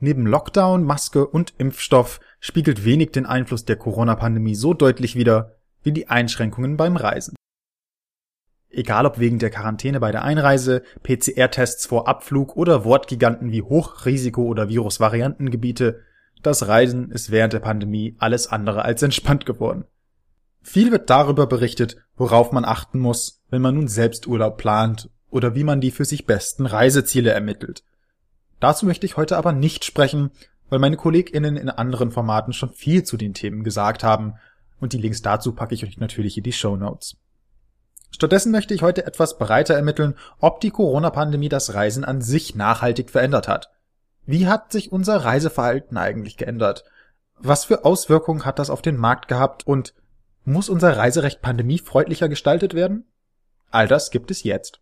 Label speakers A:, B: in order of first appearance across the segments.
A: Neben Lockdown, Maske und Impfstoff spiegelt wenig den Einfluss der Corona-Pandemie so deutlich wider wie die Einschränkungen beim Reisen. Egal ob wegen der Quarantäne bei der Einreise, PCR-Tests vor Abflug oder Wortgiganten wie Hochrisiko- oder Virusvariantengebiete, das Reisen ist während der Pandemie alles andere als entspannt geworden. Viel wird darüber berichtet, worauf man achten muss, wenn man nun selbst Urlaub plant oder wie man die für sich besten Reiseziele ermittelt. Dazu möchte ich heute aber nicht sprechen, weil meine KollegInnen in anderen Formaten schon viel zu den Themen gesagt haben und die Links dazu packe ich euch natürlich in die Show Notes. Stattdessen möchte ich heute etwas breiter ermitteln, ob die Corona-Pandemie das Reisen an sich nachhaltig verändert hat. Wie hat sich unser Reiseverhalten eigentlich geändert? Was für Auswirkungen hat das auf den Markt gehabt und muss unser Reiserecht pandemiefreundlicher gestaltet werden? All das gibt es jetzt.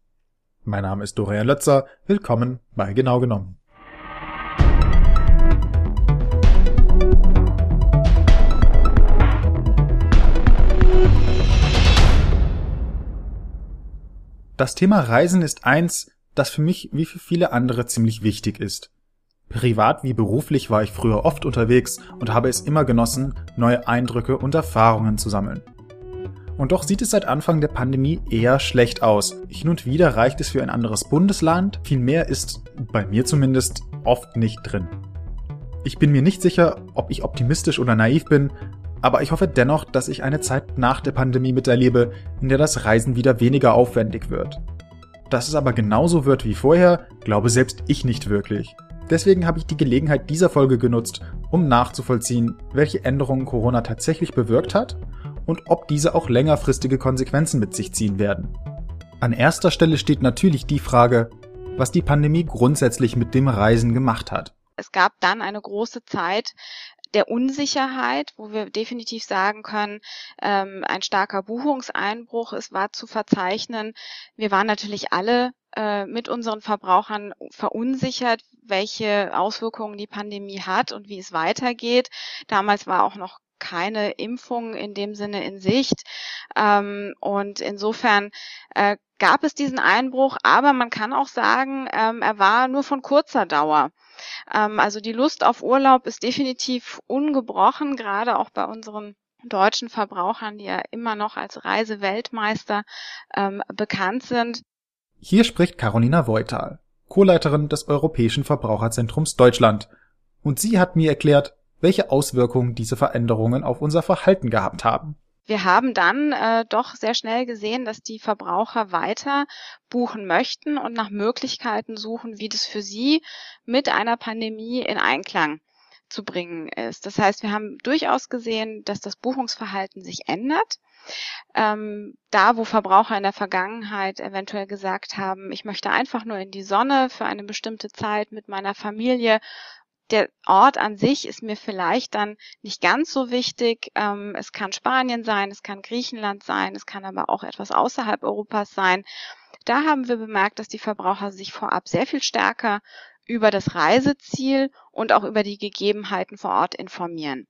A: Mein Name ist Dorian Lötzer. Willkommen bei Genau genommen. Das Thema Reisen ist eins, das für mich wie für viele andere ziemlich wichtig ist. Privat wie beruflich war ich früher oft unterwegs und habe es immer genossen, neue Eindrücke und Erfahrungen zu sammeln. Und doch sieht es seit Anfang der Pandemie eher schlecht aus. Hin und wieder reicht es für ein anderes Bundesland, viel mehr ist, bei mir zumindest, oft nicht drin. Ich bin mir nicht sicher, ob ich optimistisch oder naiv bin, aber ich hoffe dennoch, dass ich eine Zeit nach der Pandemie miterlebe, in der das Reisen wieder weniger aufwendig wird. Dass es aber genauso wird wie vorher, glaube selbst ich nicht wirklich. Deswegen habe ich die Gelegenheit dieser Folge genutzt, um nachzuvollziehen, welche Änderungen Corona tatsächlich bewirkt hat und ob diese auch längerfristige Konsequenzen mit sich ziehen werden. An erster Stelle steht natürlich die Frage, was die Pandemie grundsätzlich mit dem Reisen gemacht hat.
B: Es gab dann eine große Zeit, der Unsicherheit, wo wir definitiv sagen können, ähm, ein starker Buchungseinbruch es war zu verzeichnen. Wir waren natürlich alle äh, mit unseren Verbrauchern verunsichert, welche Auswirkungen die Pandemie hat und wie es weitergeht. Damals war auch noch keine Impfung in dem Sinne in Sicht. Ähm, und insofern äh, gab es diesen Einbruch, aber man kann auch sagen, ähm, er war nur von kurzer Dauer. Ähm, also die Lust auf Urlaub ist definitiv ungebrochen, gerade auch bei unseren deutschen Verbrauchern, die ja immer noch als Reiseweltmeister ähm, bekannt sind.
A: Hier spricht Carolina Voital, Co-Leiterin des Europäischen Verbraucherzentrums Deutschland. Und sie hat mir erklärt, welche Auswirkungen diese Veränderungen auf unser Verhalten gehabt haben
B: wir haben dann äh, doch sehr schnell gesehen, dass die Verbraucher weiter buchen möchten und nach Möglichkeiten suchen, wie das für sie mit einer Pandemie in Einklang zu bringen ist. Das heißt, wir haben durchaus gesehen, dass das Buchungsverhalten sich ändert. Ähm, da, wo Verbraucher in der Vergangenheit eventuell gesagt haben, ich möchte einfach nur in die Sonne für eine bestimmte Zeit mit meiner Familie der Ort an sich ist mir vielleicht dann nicht ganz so wichtig. Ähm, es kann Spanien sein, es kann Griechenland sein, es kann aber auch etwas außerhalb Europas sein. Da haben wir bemerkt, dass die Verbraucher sich vorab sehr viel stärker über das Reiseziel und auch über die Gegebenheiten vor Ort informieren.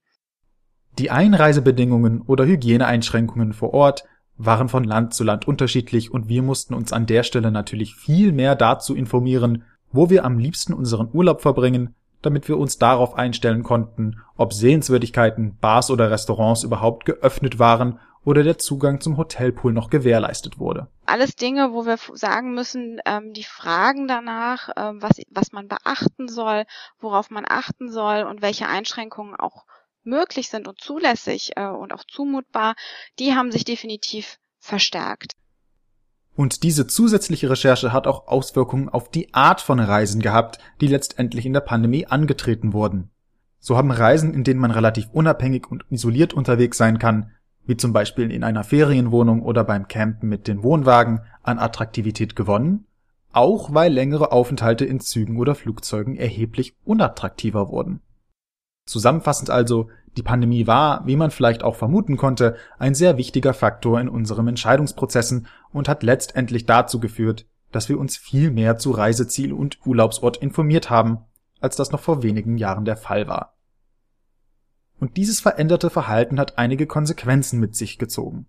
A: Die Einreisebedingungen oder Hygieneeinschränkungen vor Ort waren von Land zu Land unterschiedlich und wir mussten uns an der Stelle natürlich viel mehr dazu informieren, wo wir am liebsten unseren Urlaub verbringen, damit wir uns darauf einstellen konnten, ob Sehenswürdigkeiten, Bars oder Restaurants überhaupt geöffnet waren oder der Zugang zum Hotelpool noch gewährleistet wurde.
B: Alles Dinge, wo wir sagen müssen, ähm, die Fragen danach, ähm, was, was man beachten soll, worauf man achten soll und welche Einschränkungen auch möglich sind und zulässig äh, und auch zumutbar, die haben sich definitiv verstärkt.
A: Und diese zusätzliche Recherche hat auch Auswirkungen auf die Art von Reisen gehabt, die letztendlich in der Pandemie angetreten wurden. So haben Reisen, in denen man relativ unabhängig und isoliert unterwegs sein kann, wie zum Beispiel in einer Ferienwohnung oder beim Campen mit den Wohnwagen, an Attraktivität gewonnen, auch weil längere Aufenthalte in Zügen oder Flugzeugen erheblich unattraktiver wurden. Zusammenfassend also, die Pandemie war, wie man vielleicht auch vermuten konnte, ein sehr wichtiger Faktor in unseren Entscheidungsprozessen und hat letztendlich dazu geführt, dass wir uns viel mehr zu Reiseziel und Urlaubsort informiert haben, als das noch vor wenigen Jahren der Fall war. Und dieses veränderte Verhalten hat einige Konsequenzen mit sich gezogen.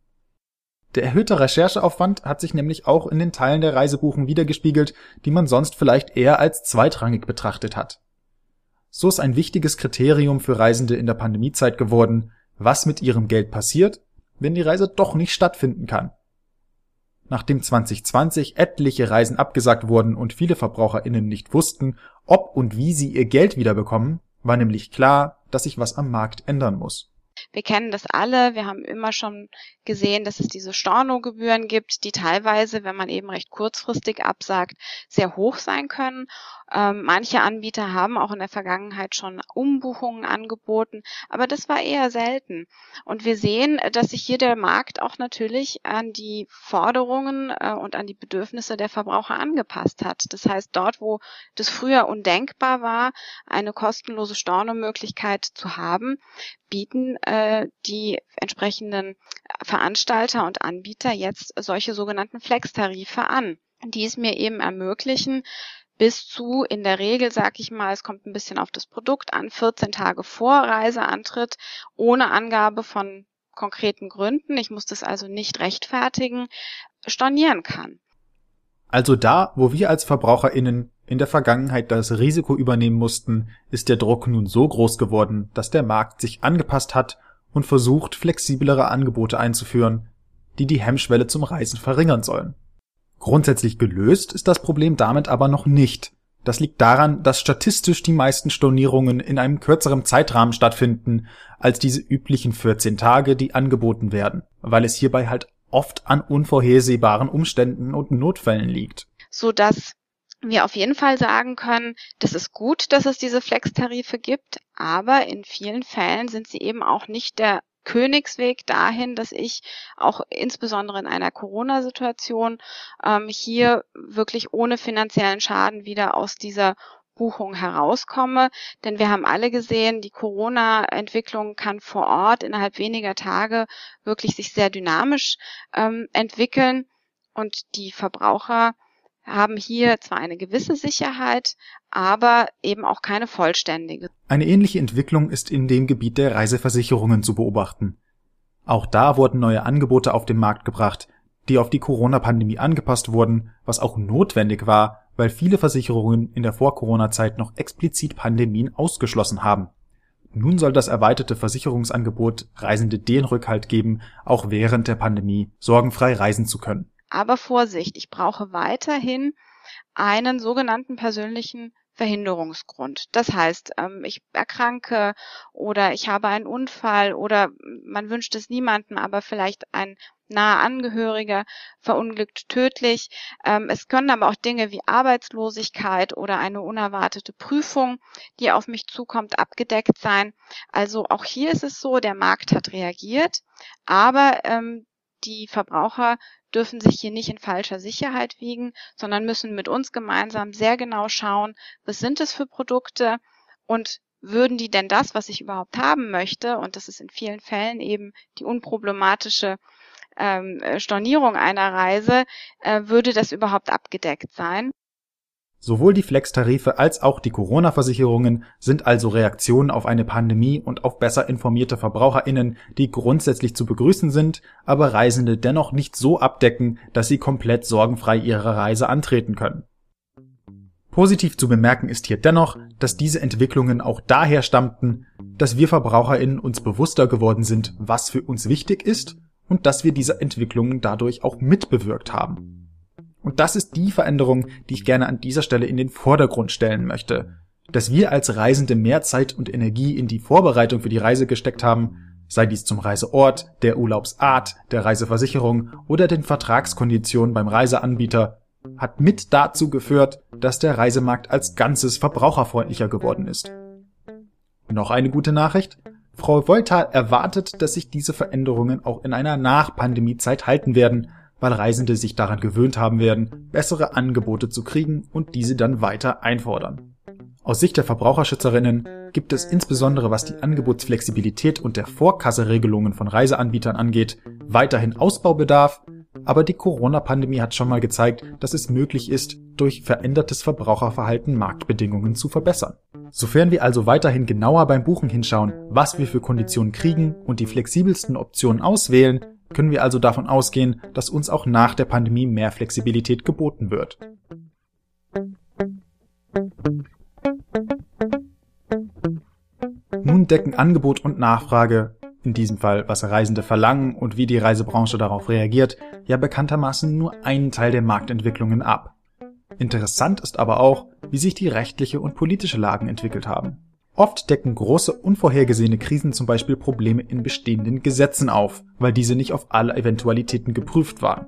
A: Der erhöhte Rechercheaufwand hat sich nämlich auch in den Teilen der Reisebuchen wiedergespiegelt, die man sonst vielleicht eher als zweitrangig betrachtet hat. So ist ein wichtiges Kriterium für Reisende in der Pandemiezeit geworden, was mit ihrem Geld passiert, wenn die Reise doch nicht stattfinden kann. Nachdem 2020 etliche Reisen abgesagt wurden und viele VerbraucherInnen nicht wussten, ob und wie sie ihr Geld wiederbekommen, war nämlich klar, dass sich was am Markt ändern muss.
B: Wir kennen das alle. Wir haben immer schon gesehen, dass es diese Stornogebühren gibt, die teilweise, wenn man eben recht kurzfristig absagt, sehr hoch sein können. Ähm, manche Anbieter haben auch in der Vergangenheit schon Umbuchungen angeboten, aber das war eher selten. Und wir sehen, dass sich hier der Markt auch natürlich an die Forderungen äh, und an die Bedürfnisse der Verbraucher angepasst hat. Das heißt, dort, wo das früher undenkbar war, eine kostenlose Stornomöglichkeit zu haben, bieten äh, die entsprechenden Veranstalter und Anbieter jetzt solche sogenannten Flex-Tarife an, die es mir eben ermöglichen, bis zu, in der Regel, sag ich mal, es kommt ein bisschen auf das Produkt an, 14 Tage vor Reiseantritt, ohne Angabe von konkreten Gründen, ich muss das also nicht rechtfertigen, stornieren kann.
A: Also da, wo wir als VerbraucherInnen in der Vergangenheit das Risiko übernehmen mussten, ist der Druck nun so groß geworden, dass der Markt sich angepasst hat und versucht, flexiblere Angebote einzuführen, die die Hemmschwelle zum Reisen verringern sollen. Grundsätzlich gelöst ist das Problem damit aber noch nicht. Das liegt daran, dass statistisch die meisten Stornierungen in einem kürzeren Zeitrahmen stattfinden als diese üblichen 14 Tage, die angeboten werden, weil es hierbei halt oft an unvorhersehbaren Umständen und Notfällen liegt.
B: So dass wir auf jeden Fall sagen können, das ist gut, dass es diese Flex-Tarife gibt, aber in vielen Fällen sind sie eben auch nicht der Königsweg dahin, dass ich auch insbesondere in einer Corona-Situation ähm, hier wirklich ohne finanziellen Schaden wieder aus dieser Buchung herauskomme. Denn wir haben alle gesehen, die Corona-Entwicklung kann vor Ort innerhalb weniger Tage wirklich sich sehr dynamisch ähm, entwickeln und die Verbraucher haben hier zwar eine gewisse Sicherheit, aber eben auch keine vollständige.
A: Eine ähnliche Entwicklung ist in dem Gebiet der Reiseversicherungen zu beobachten. Auch da wurden neue Angebote auf den Markt gebracht, die auf die Corona-Pandemie angepasst wurden, was auch notwendig war, weil viele Versicherungen in der Vor-Corona-Zeit noch explizit Pandemien ausgeschlossen haben. Nun soll das erweiterte Versicherungsangebot Reisende den Rückhalt geben, auch während der Pandemie sorgenfrei reisen zu können.
B: Aber Vorsicht, ich brauche weiterhin einen sogenannten persönlichen Verhinderungsgrund. Das heißt, ähm, ich erkranke oder ich habe einen Unfall oder man wünscht es niemanden, aber vielleicht ein nahe Angehöriger verunglückt tödlich. Ähm, es können aber auch Dinge wie Arbeitslosigkeit oder eine unerwartete Prüfung, die auf mich zukommt, abgedeckt sein. Also auch hier ist es so, der Markt hat reagiert, aber ähm, die Verbraucher dürfen sich hier nicht in falscher Sicherheit wiegen, sondern müssen mit uns gemeinsam sehr genau schauen, was sind es für Produkte und würden die denn das, was ich überhaupt haben möchte, und das ist in vielen Fällen eben die unproblematische ähm, Stornierung einer Reise, äh, würde das überhaupt abgedeckt sein?
A: Sowohl die Flex-Tarife als auch die Corona-Versicherungen sind also Reaktionen auf eine Pandemie und auf besser informierte VerbraucherInnen, die grundsätzlich zu begrüßen sind, aber Reisende dennoch nicht so abdecken, dass sie komplett sorgenfrei ihre Reise antreten können. Positiv zu bemerken ist hier dennoch, dass diese Entwicklungen auch daher stammten, dass wir VerbraucherInnen uns bewusster geworden sind, was für uns wichtig ist und dass wir diese Entwicklungen dadurch auch mitbewirkt haben. Und das ist die Veränderung, die ich gerne an dieser Stelle in den Vordergrund stellen möchte. Dass wir als Reisende mehr Zeit und Energie in die Vorbereitung für die Reise gesteckt haben, sei dies zum Reiseort, der Urlaubsart, der Reiseversicherung oder den Vertragskonditionen beim Reiseanbieter, hat mit dazu geführt, dass der Reisemarkt als Ganzes verbraucherfreundlicher geworden ist. Noch eine gute Nachricht? Frau Volta erwartet, dass sich diese Veränderungen auch in einer Nach-Pandemie-Zeit halten werden weil Reisende sich daran gewöhnt haben werden, bessere Angebote zu kriegen und diese dann weiter einfordern. Aus Sicht der Verbraucherschützerinnen gibt es insbesondere was die Angebotsflexibilität und der Vorkasseregelungen von Reiseanbietern angeht, weiterhin Ausbaubedarf, aber die Corona-Pandemie hat schon mal gezeigt, dass es möglich ist, durch verändertes Verbraucherverhalten Marktbedingungen zu verbessern. Sofern wir also weiterhin genauer beim Buchen hinschauen, was wir für Konditionen kriegen und die flexibelsten Optionen auswählen, können wir also davon ausgehen, dass uns auch nach der Pandemie mehr Flexibilität geboten wird. Nun decken Angebot und Nachfrage, in diesem Fall was Reisende verlangen und wie die Reisebranche darauf reagiert, ja bekanntermaßen nur einen Teil der Marktentwicklungen ab. Interessant ist aber auch, wie sich die rechtliche und politische Lagen entwickelt haben. Oft decken große unvorhergesehene Krisen zum Beispiel Probleme in bestehenden Gesetzen auf, weil diese nicht auf alle Eventualitäten geprüft waren.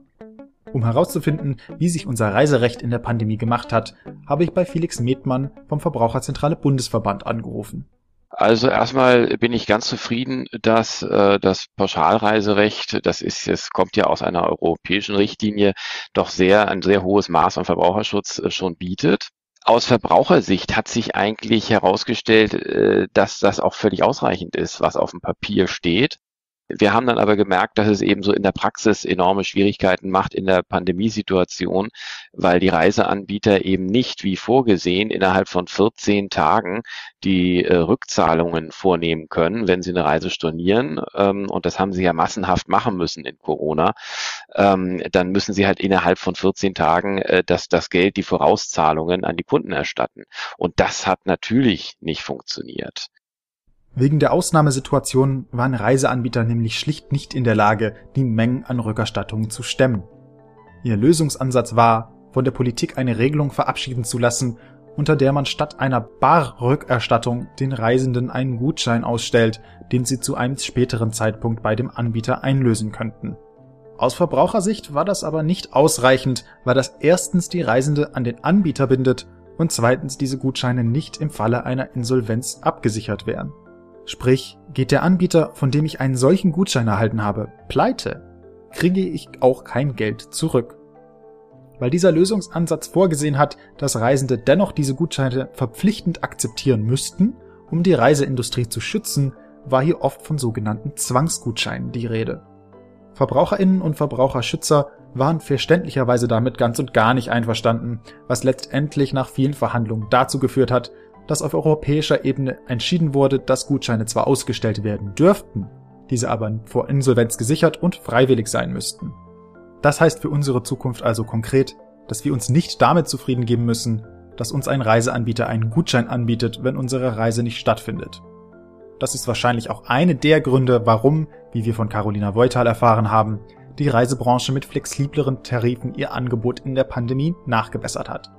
A: Um herauszufinden, wie sich unser Reiserecht in der Pandemie gemacht hat, habe ich bei Felix Medmann vom Verbraucherzentrale Bundesverband angerufen.
C: Also erstmal bin ich ganz zufrieden, dass äh, das Pauschalreiserecht, das ist, es kommt ja aus einer europäischen Richtlinie, doch sehr ein sehr hohes Maß an Verbraucherschutz äh, schon bietet. Aus Verbrauchersicht hat sich eigentlich herausgestellt, äh, dass das auch völlig ausreichend ist, was auf dem Papier steht. Wir haben dann aber gemerkt, dass es eben so in der Praxis enorme Schwierigkeiten macht in der Pandemiesituation, weil die Reiseanbieter eben nicht wie vorgesehen innerhalb von 14 Tagen die äh, Rückzahlungen vornehmen können, wenn sie eine Reise stornieren. Ähm, und das haben sie ja massenhaft machen müssen in Corona. Ähm, dann müssen sie halt innerhalb von 14 Tagen äh, das, das Geld, die Vorauszahlungen an die Kunden erstatten. Und das hat natürlich nicht funktioniert.
A: Wegen der Ausnahmesituation waren Reiseanbieter nämlich schlicht nicht in der Lage, die Mengen an Rückerstattungen zu stemmen. Ihr Lösungsansatz war, von der Politik eine Regelung verabschieden zu lassen, unter der man statt einer Barrückerstattung den Reisenden einen Gutschein ausstellt, den sie zu einem späteren Zeitpunkt bei dem Anbieter einlösen könnten. Aus Verbrauchersicht war das aber nicht ausreichend, weil das erstens die Reisende an den Anbieter bindet und zweitens diese Gutscheine nicht im Falle einer Insolvenz abgesichert wären. Sprich, geht der Anbieter, von dem ich einen solchen Gutschein erhalten habe, pleite, kriege ich auch kein Geld zurück. Weil dieser Lösungsansatz vorgesehen hat, dass Reisende dennoch diese Gutscheine verpflichtend akzeptieren müssten, um die Reiseindustrie zu schützen, war hier oft von sogenannten Zwangsgutscheinen die Rede. Verbraucherinnen und Verbraucherschützer waren verständlicherweise damit ganz und gar nicht einverstanden, was letztendlich nach vielen Verhandlungen dazu geführt hat, dass auf europäischer Ebene entschieden wurde, dass Gutscheine zwar ausgestellt werden dürften, diese aber vor Insolvenz gesichert und freiwillig sein müssten. Das heißt für unsere Zukunft also konkret, dass wir uns nicht damit zufrieden geben müssen, dass uns ein Reiseanbieter einen Gutschein anbietet, wenn unsere Reise nicht stattfindet. Das ist wahrscheinlich auch eine der Gründe, warum, wie wir von Carolina Voital erfahren haben, die Reisebranche mit flexibleren Tarifen ihr Angebot in der Pandemie nachgebessert hat.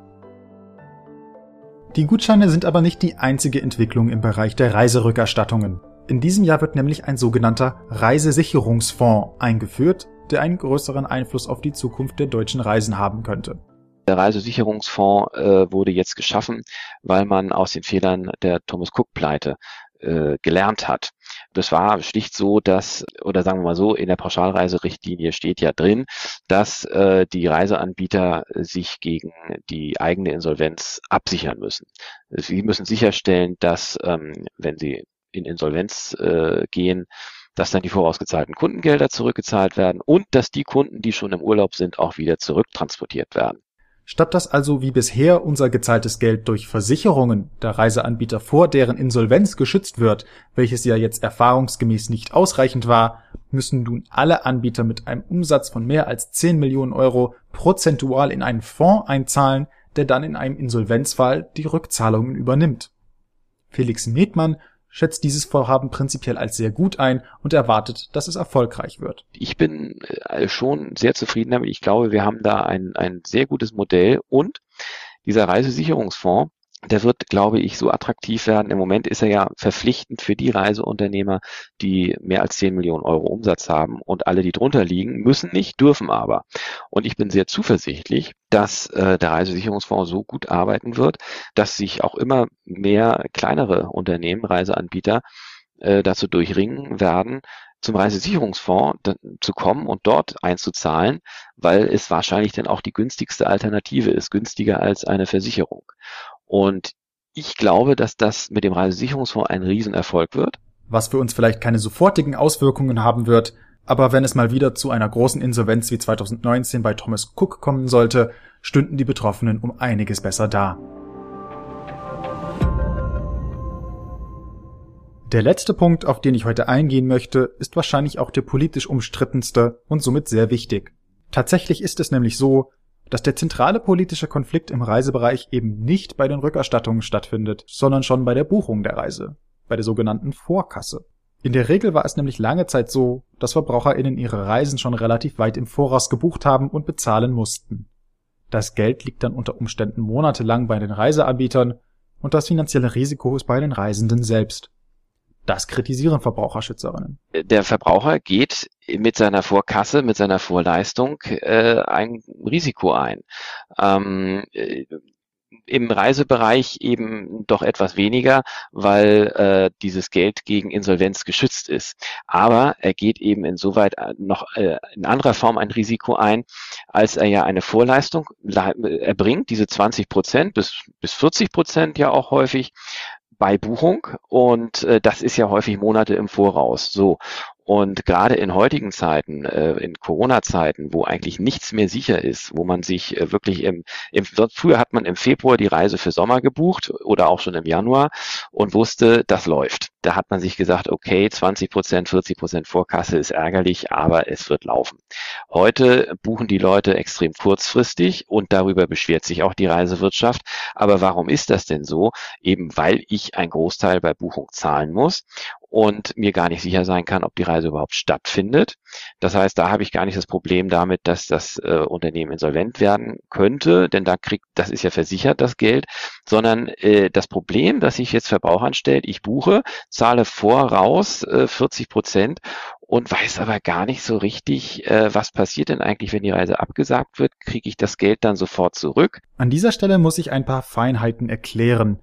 A: Die Gutscheine sind aber nicht die einzige Entwicklung im Bereich der Reiserückerstattungen. In diesem Jahr wird nämlich ein sogenannter Reisesicherungsfonds eingeführt, der einen größeren Einfluss auf die Zukunft der deutschen Reisen haben könnte.
C: Der Reisesicherungsfonds äh, wurde jetzt geschaffen, weil man aus den Fehlern der Thomas Cook Pleite äh, gelernt hat. Das war schlicht so, dass, oder sagen wir mal so, in der Pauschalreiserichtlinie steht ja drin, dass äh, die Reiseanbieter sich gegen die eigene Insolvenz absichern müssen. Sie müssen sicherstellen, dass, ähm, wenn sie in Insolvenz äh, gehen, dass dann die vorausgezahlten Kundengelder zurückgezahlt werden und dass die Kunden, die schon im Urlaub sind, auch wieder zurücktransportiert werden.
A: Statt dass also wie bisher unser gezahltes Geld durch Versicherungen der Reiseanbieter vor deren Insolvenz geschützt wird, welches ja jetzt erfahrungsgemäß nicht ausreichend war, müssen nun alle Anbieter mit einem Umsatz von mehr als 10 Millionen Euro prozentual in einen Fonds einzahlen, der dann in einem Insolvenzfall die Rückzahlungen übernimmt. Felix Medmann schätzt dieses Vorhaben prinzipiell als sehr gut ein und erwartet, dass es erfolgreich wird.
C: Ich bin äh, schon sehr zufrieden damit. Ich glaube, wir haben da ein, ein sehr gutes Modell und dieser Reisesicherungsfonds der wird, glaube ich, so attraktiv werden. Im Moment ist er ja verpflichtend für die Reiseunternehmer, die mehr als 10 Millionen Euro Umsatz haben und alle, die drunter liegen, müssen nicht, dürfen aber. Und ich bin sehr zuversichtlich, dass äh, der Reisesicherungsfonds so gut arbeiten wird, dass sich auch immer mehr kleinere Unternehmen, Reiseanbieter, äh, dazu durchringen werden, zum Reisesicherungsfonds zu kommen und dort einzuzahlen, weil es wahrscheinlich dann auch die günstigste Alternative ist, günstiger als eine Versicherung. Und ich glaube, dass das mit dem Reisesicherungsfonds ein Riesenerfolg wird.
A: Was für uns vielleicht keine sofortigen Auswirkungen haben wird, aber wenn es mal wieder zu einer großen Insolvenz wie 2019 bei Thomas Cook kommen sollte, stünden die Betroffenen um einiges besser da. Der letzte Punkt, auf den ich heute eingehen möchte, ist wahrscheinlich auch der politisch umstrittenste und somit sehr wichtig. Tatsächlich ist es nämlich so, dass der zentrale politische Konflikt im Reisebereich eben nicht bei den Rückerstattungen stattfindet, sondern schon bei der Buchung der Reise. bei der sogenannten Vorkasse. In der Regel war es nämlich lange Zeit so, dass VerbraucherInnen ihre Reisen schon relativ weit im Voraus gebucht haben und bezahlen mussten. Das Geld liegt dann unter Umständen monatelang bei den Reiseanbietern und das finanzielle Risiko ist bei den Reisenden selbst. Das kritisieren Verbraucherschützerinnen.
C: Der Verbraucher geht mit seiner Vorkasse, mit seiner Vorleistung äh, ein Risiko ein. Ähm, äh, im Reisebereich eben doch etwas weniger, weil äh, dieses Geld gegen Insolvenz geschützt ist. Aber er geht eben insoweit äh, noch äh, in anderer Form ein Risiko ein, als er ja eine Vorleistung erbringt, diese 20 Prozent bis, bis 40 Prozent ja auch häufig bei Buchung und äh, das ist ja häufig Monate im Voraus. So und gerade in heutigen Zeiten, äh, in Corona-Zeiten, wo eigentlich nichts mehr sicher ist, wo man sich äh, wirklich im, im, früher hat man im Februar die Reise für Sommer gebucht oder auch schon im Januar und wusste, das läuft. Da hat man sich gesagt, okay, 20 Prozent, 40 Prozent Vorkasse ist ärgerlich, aber es wird laufen. Heute buchen die Leute extrem kurzfristig und darüber beschwert sich auch die Reisewirtschaft. Aber warum ist das denn so? Eben weil ich einen Großteil bei Buchung zahlen muss und mir gar nicht sicher sein kann, ob die Reise überhaupt stattfindet. Das heißt, da habe ich gar nicht das Problem damit, dass das äh, Unternehmen insolvent werden könnte, denn da kriegt, das ist ja versichert, das Geld, sondern äh, das Problem, das sich jetzt Verbrauchern stellt, ich buche, zahle voraus äh, 40 Prozent und weiß aber gar nicht so richtig, äh, was passiert denn eigentlich, wenn die Reise abgesagt wird, kriege ich das Geld dann sofort zurück?
A: An dieser Stelle muss ich ein paar Feinheiten erklären.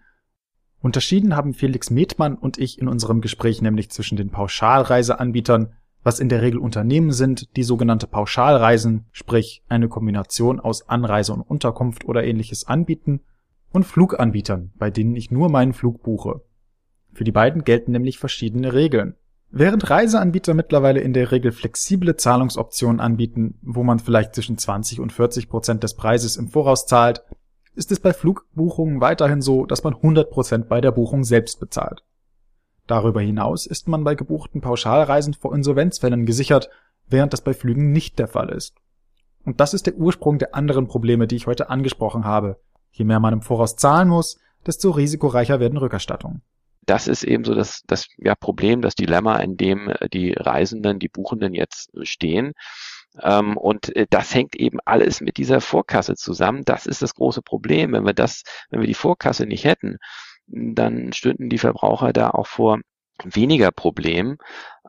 A: Unterschieden haben Felix Metmann und ich in unserem Gespräch nämlich zwischen den Pauschalreiseanbietern, was in der Regel Unternehmen sind, die sogenannte Pauschalreisen, sprich eine Kombination aus Anreise und Unterkunft oder ähnliches anbieten, und Fluganbietern, bei denen ich nur meinen Flug buche. Für die beiden gelten nämlich verschiedene Regeln. Während Reiseanbieter mittlerweile in der Regel flexible Zahlungsoptionen anbieten, wo man vielleicht zwischen 20 und 40 Prozent des Preises im Voraus zahlt, ist es bei Flugbuchungen weiterhin so, dass man 100% bei der Buchung selbst bezahlt. Darüber hinaus ist man bei gebuchten Pauschalreisen vor Insolvenzfällen gesichert, während das bei Flügen nicht der Fall ist. Und das ist der Ursprung der anderen Probleme, die ich heute angesprochen habe. Je mehr man im Voraus zahlen muss, desto risikoreicher werden Rückerstattungen.
C: Das ist eben so das, das ja, Problem, das Dilemma, in dem die Reisenden, die Buchenden jetzt stehen. Ähm, und äh, das hängt eben alles mit dieser Vorkasse zusammen. Das ist das große Problem. Wenn wir das, wenn wir die Vorkasse nicht hätten, dann stünden die Verbraucher da auch vor weniger Problemen.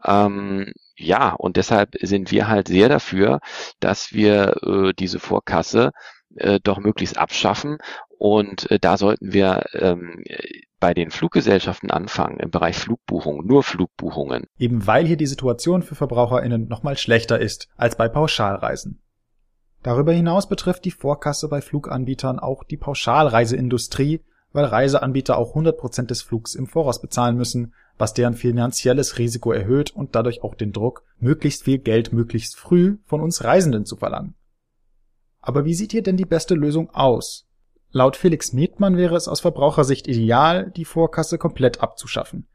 C: Ähm, ja, und deshalb sind wir halt sehr dafür, dass wir äh, diese Vorkasse äh, doch möglichst abschaffen. Und äh, da sollten wir ähm, bei den Fluggesellschaften anfangen, im Bereich Flugbuchungen, nur Flugbuchungen.
A: Eben weil hier die Situation für VerbraucherInnen nochmal schlechter ist als bei Pauschalreisen. Darüber hinaus betrifft die Vorkasse bei Fluganbietern auch die Pauschalreiseindustrie, weil Reiseanbieter auch 100% des Flugs im Voraus bezahlen müssen, was deren finanzielles Risiko erhöht und dadurch auch den Druck, möglichst viel Geld möglichst früh von uns Reisenden zu verlangen. Aber wie sieht hier denn die beste Lösung aus? Laut Felix Metmann wäre es aus Verbrauchersicht ideal, die Vorkasse komplett abzuschaffen.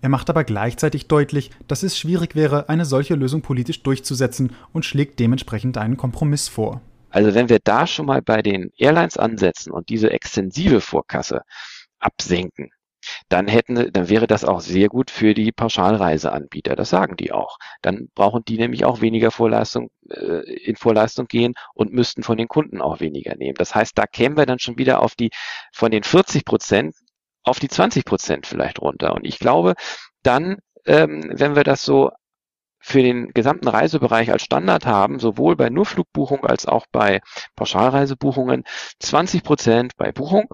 A: Er macht aber gleichzeitig deutlich, dass es schwierig wäre, eine solche Lösung politisch durchzusetzen und schlägt dementsprechend einen Kompromiss vor.
C: Also wenn wir da schon mal bei den Airlines ansetzen und diese extensive Vorkasse absenken, dann hätten, dann wäre das auch sehr gut für die Pauschalreiseanbieter. Das sagen die auch. Dann brauchen die nämlich auch weniger Vorleistung, äh, in Vorleistung gehen und müssten von den Kunden auch weniger nehmen. Das heißt, da kämen wir dann schon wieder auf die, von den 40 Prozent auf die 20 Prozent vielleicht runter. Und ich glaube, dann, ähm, wenn wir das so für den gesamten Reisebereich als Standard haben, sowohl bei Nurflugbuchung als auch bei Pauschalreisebuchungen, 20 Prozent bei Buchung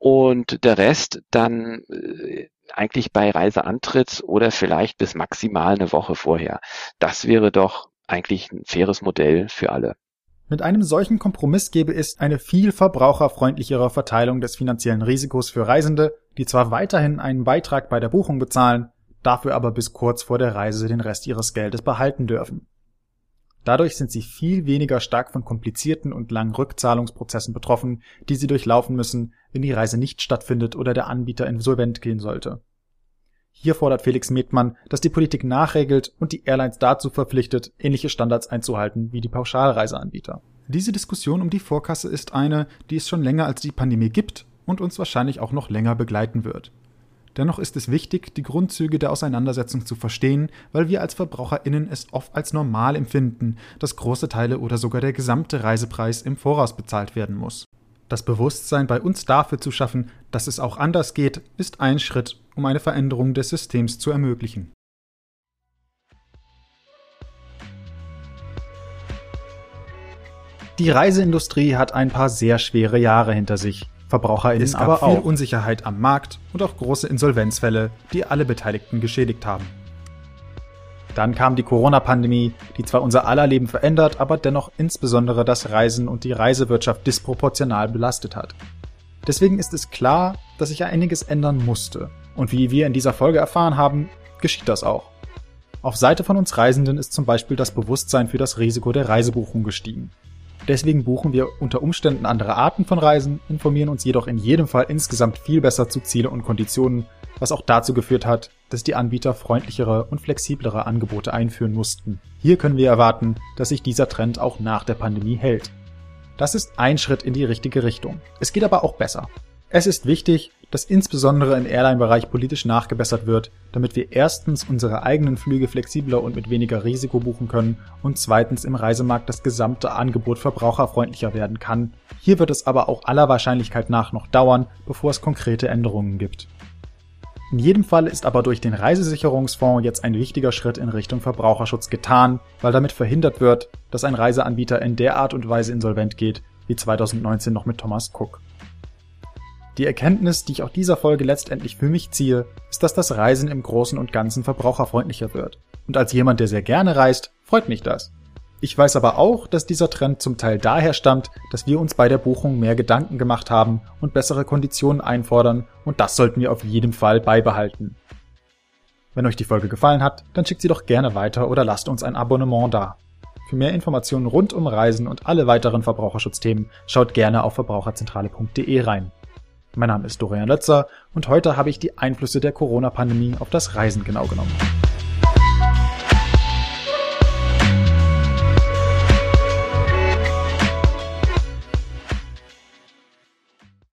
C: und der Rest dann äh, eigentlich bei Reiseantritt oder vielleicht bis maximal eine Woche vorher. Das wäre doch eigentlich ein faires Modell für alle.
A: Mit einem solchen Kompromiss gäbe es eine viel verbraucherfreundlichere Verteilung des finanziellen Risikos für Reisende, die zwar weiterhin einen Beitrag bei der Buchung bezahlen, dafür aber bis kurz vor der Reise den Rest ihres Geldes behalten dürfen. Dadurch sind sie viel weniger stark von komplizierten und langen Rückzahlungsprozessen betroffen, die sie durchlaufen müssen, wenn die Reise nicht stattfindet oder der Anbieter insolvent gehen sollte. Hier fordert Felix Metmann, dass die Politik nachregelt und die Airlines dazu verpflichtet, ähnliche Standards einzuhalten wie die Pauschalreiseanbieter. Diese Diskussion um die Vorkasse ist eine, die es schon länger als die Pandemie gibt und uns wahrscheinlich auch noch länger begleiten wird. Dennoch ist es wichtig, die Grundzüge der Auseinandersetzung zu verstehen, weil wir als VerbraucherInnen es oft als normal empfinden, dass große Teile oder sogar der gesamte Reisepreis im Voraus bezahlt werden muss. Das Bewusstsein bei uns dafür zu schaffen, dass es auch anders geht, ist ein Schritt, um eine Veränderung des Systems zu ermöglichen. Die Reiseindustrie hat ein paar sehr schwere Jahre hinter sich. VerbraucherInnen es gab aber viel auch. Unsicherheit am Markt und auch große Insolvenzfälle, die alle Beteiligten geschädigt haben. Dann kam die Corona-Pandemie, die zwar unser aller Leben verändert, aber dennoch insbesondere das Reisen und die Reisewirtschaft disproportional belastet hat. Deswegen ist es klar, dass sich einiges ändern musste. Und wie wir in dieser Folge erfahren haben, geschieht das auch. Auf Seite von uns Reisenden ist zum Beispiel das Bewusstsein für das Risiko der Reisebuchung gestiegen. Deswegen buchen wir unter Umständen andere Arten von Reisen, informieren uns jedoch in jedem Fall insgesamt viel besser zu Ziele und Konditionen, was auch dazu geführt hat, dass die Anbieter freundlichere und flexiblere Angebote einführen mussten. Hier können wir erwarten, dass sich dieser Trend auch nach der Pandemie hält. Das ist ein Schritt in die richtige Richtung. Es geht aber auch besser. Es ist wichtig, dass insbesondere im Airline-Bereich politisch nachgebessert wird, damit wir erstens unsere eigenen Flüge flexibler und mit weniger Risiko buchen können und zweitens im Reisemarkt das gesamte Angebot verbraucherfreundlicher werden kann. Hier wird es aber auch aller Wahrscheinlichkeit nach noch dauern, bevor es konkrete Änderungen gibt. In jedem Fall ist aber durch den Reisesicherungsfonds jetzt ein wichtiger Schritt in Richtung Verbraucherschutz getan, weil damit verhindert wird, dass ein Reiseanbieter in der Art und Weise insolvent geht, wie 2019 noch mit Thomas Cook. Die Erkenntnis, die ich aus dieser Folge letztendlich für mich ziehe, ist, dass das Reisen im Großen und Ganzen verbraucherfreundlicher wird. Und als jemand, der sehr gerne reist, freut mich das. Ich weiß aber auch, dass dieser Trend zum Teil daher stammt, dass wir uns bei der Buchung mehr Gedanken gemacht haben und bessere Konditionen einfordern und das sollten wir auf jeden Fall beibehalten. Wenn euch die Folge gefallen hat, dann schickt sie doch gerne weiter oder lasst uns ein Abonnement da. Für mehr Informationen rund um Reisen und alle weiteren Verbraucherschutzthemen schaut gerne auf verbraucherzentrale.de rein. Mein Name ist Dorian Lötzer und heute habe ich die Einflüsse der Corona-Pandemie auf das Reisen genau genommen.